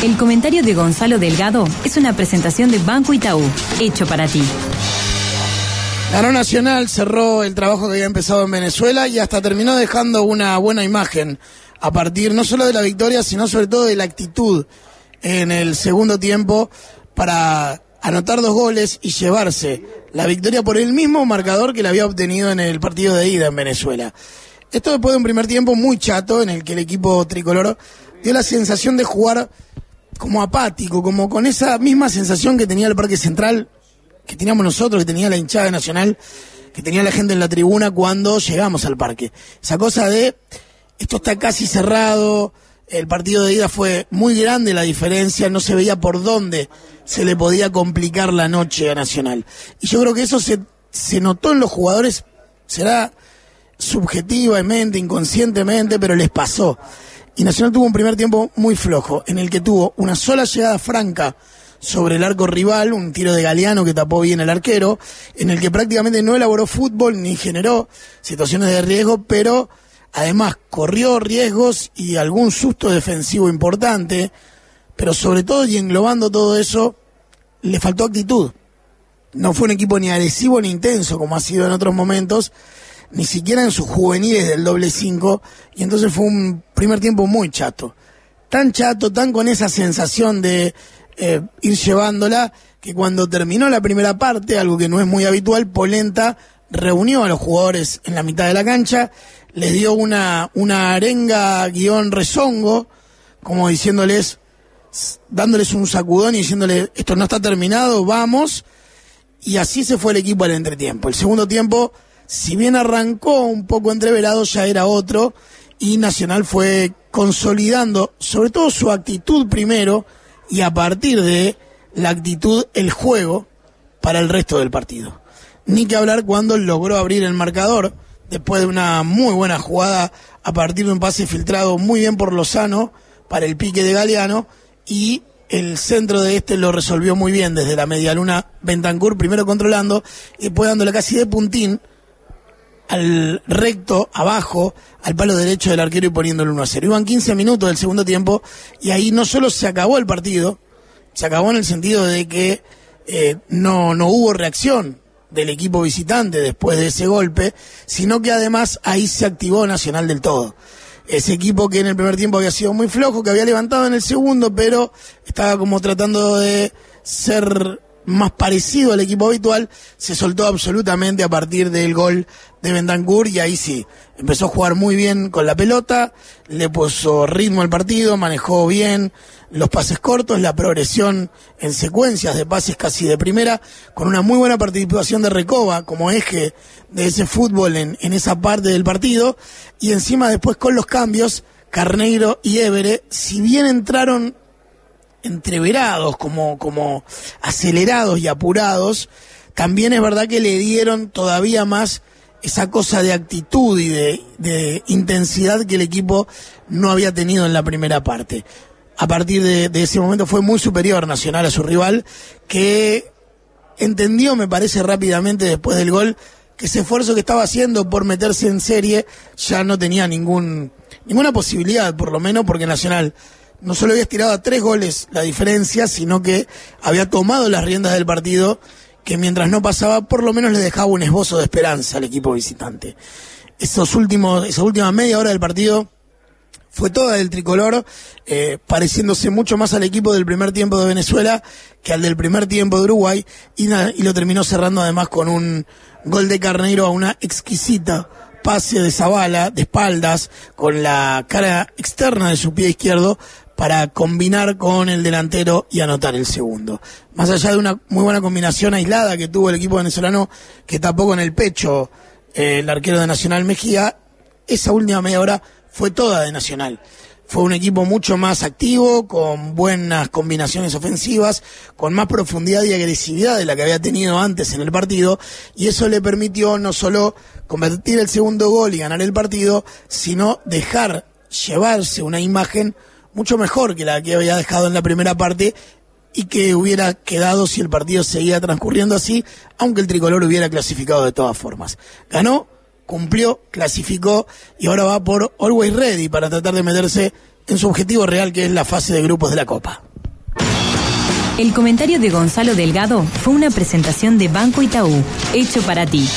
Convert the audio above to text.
El comentario de Gonzalo Delgado es una presentación de Banco Itaú, hecho para ti. Ganó Nacional, cerró el trabajo que había empezado en Venezuela y hasta terminó dejando una buena imagen a partir no solo de la victoria, sino sobre todo de la actitud en el segundo tiempo para anotar dos goles y llevarse la victoria por el mismo marcador que la había obtenido en el partido de ida en Venezuela. Esto después de un primer tiempo muy chato en el que el equipo tricolor dio la sensación de jugar como apático, como con esa misma sensación que tenía el Parque Central, que teníamos nosotros, que tenía la hinchada nacional, que tenía la gente en la tribuna cuando llegamos al parque. Esa cosa de, esto está casi cerrado, el partido de ida fue muy grande la diferencia, no se veía por dónde se le podía complicar la noche a Nacional. Y yo creo que eso se, se notó en los jugadores, será subjetivamente, inconscientemente, pero les pasó. Y Nacional tuvo un primer tiempo muy flojo, en el que tuvo una sola llegada franca sobre el arco rival, un tiro de Galeano que tapó bien el arquero, en el que prácticamente no elaboró fútbol ni generó situaciones de riesgo, pero además corrió riesgos y algún susto defensivo importante, pero sobre todo y englobando todo eso, le faltó actitud. No fue un equipo ni agresivo ni intenso como ha sido en otros momentos, ni siquiera en sus juveniles del doble 5, y entonces fue un primer tiempo muy chato. Tan chato, tan con esa sensación de eh, ir llevándola, que cuando terminó la primera parte, algo que no es muy habitual, Polenta reunió a los jugadores en la mitad de la cancha, les dio una, una arenga guion rezongo, como diciéndoles, dándoles un sacudón y diciéndoles, esto no está terminado, vamos, y así se fue el equipo al entretiempo. El segundo tiempo si bien arrancó un poco entreverado, ya era otro y Nacional fue consolidando sobre todo su actitud primero y a partir de la actitud el juego para el resto del partido. Ni que hablar cuando logró abrir el marcador después de una muy buena jugada a partir de un pase filtrado muy bien por Lozano para el pique de Galeano y el centro de este lo resolvió muy bien desde la media luna Bentancur primero controlando y después dándole casi de puntín al recto, abajo, al palo derecho del arquero y poniéndolo 1 a 0. Iban 15 minutos del segundo tiempo y ahí no solo se acabó el partido, se acabó en el sentido de que eh, no, no hubo reacción del equipo visitante después de ese golpe, sino que además ahí se activó Nacional del todo. Ese equipo que en el primer tiempo había sido muy flojo, que había levantado en el segundo, pero estaba como tratando de ser más parecido al equipo habitual, se soltó absolutamente a partir del gol de Bentancur y ahí sí, empezó a jugar muy bien con la pelota, le puso ritmo al partido, manejó bien los pases cortos, la progresión en secuencias de pases casi de primera, con una muy buena participación de Recoba como eje de ese fútbol en, en esa parte del partido y encima después con los cambios, Carneiro y Évere, si bien entraron entreverados, como, como acelerados y apurados, también es verdad que le dieron todavía más esa cosa de actitud y de, de intensidad que el equipo no había tenido en la primera parte. A partir de, de, ese momento fue muy superior Nacional a su rival, que entendió, me parece, rápidamente después del gol, que ese esfuerzo que estaba haciendo por meterse en serie ya no tenía ningún, ninguna posibilidad, por lo menos porque Nacional no solo había estirado a tres goles la diferencia, sino que había tomado las riendas del partido, que mientras no pasaba, por lo menos le dejaba un esbozo de esperanza al equipo visitante. Esos últimos, esa última media hora del partido fue toda del tricolor, eh, pareciéndose mucho más al equipo del primer tiempo de Venezuela que al del primer tiempo de Uruguay, y, y lo terminó cerrando además con un gol de Carneiro a una exquisita pase de Zavala, de espaldas, con la cara externa de su pie izquierdo, para combinar con el delantero y anotar el segundo. Más allá de una muy buena combinación aislada que tuvo el equipo venezolano, que tapó con el pecho eh, el arquero de Nacional Mejía, esa última media hora fue toda de Nacional. Fue un equipo mucho más activo, con buenas combinaciones ofensivas, con más profundidad y agresividad de la que había tenido antes en el partido, y eso le permitió no solo convertir el segundo gol y ganar el partido, sino dejar llevarse una imagen mucho mejor que la que había dejado en la primera parte y que hubiera quedado si el partido seguía transcurriendo así, aunque el tricolor hubiera clasificado de todas formas. Ganó, cumplió, clasificó y ahora va por Always Ready para tratar de meterse en su objetivo real que es la fase de grupos de la Copa. El comentario de Gonzalo Delgado fue una presentación de Banco Itaú, hecho para ti.